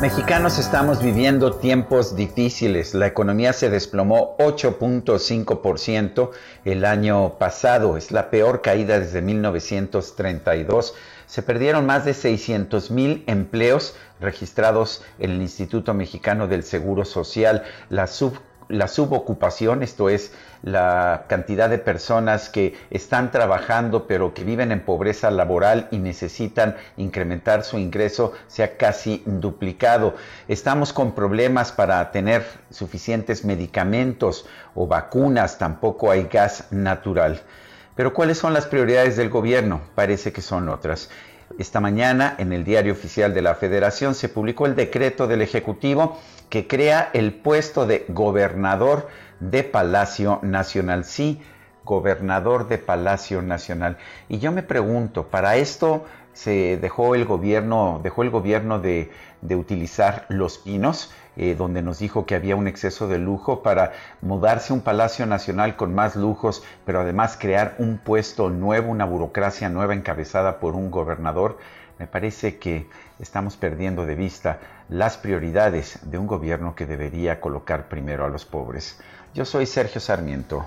Mexicanos estamos viviendo tiempos difíciles. La economía se desplomó 8.5% el año pasado. Es la peor caída desde 1932. Se perdieron más de 600 mil empleos registrados en el Instituto Mexicano del Seguro Social. La sub la subocupación, esto es la cantidad de personas que están trabajando pero que viven en pobreza laboral y necesitan incrementar su ingreso, se ha casi duplicado. Estamos con problemas para tener suficientes medicamentos o vacunas, tampoco hay gas natural. Pero ¿cuáles son las prioridades del gobierno? Parece que son otras. Esta mañana en el Diario Oficial de la Federación se publicó el decreto del Ejecutivo que crea el puesto de gobernador de Palacio Nacional. Sí, gobernador de Palacio Nacional. Y yo me pregunto, para esto se dejó el gobierno, dejó el gobierno de, de utilizar los pinos, eh, donde nos dijo que había un exceso de lujo para mudarse a un Palacio Nacional con más lujos, pero además crear un puesto nuevo, una burocracia nueva encabezada por un gobernador. Me parece que estamos perdiendo de vista las prioridades de un gobierno que debería colocar primero a los pobres. Yo soy Sergio Sarmiento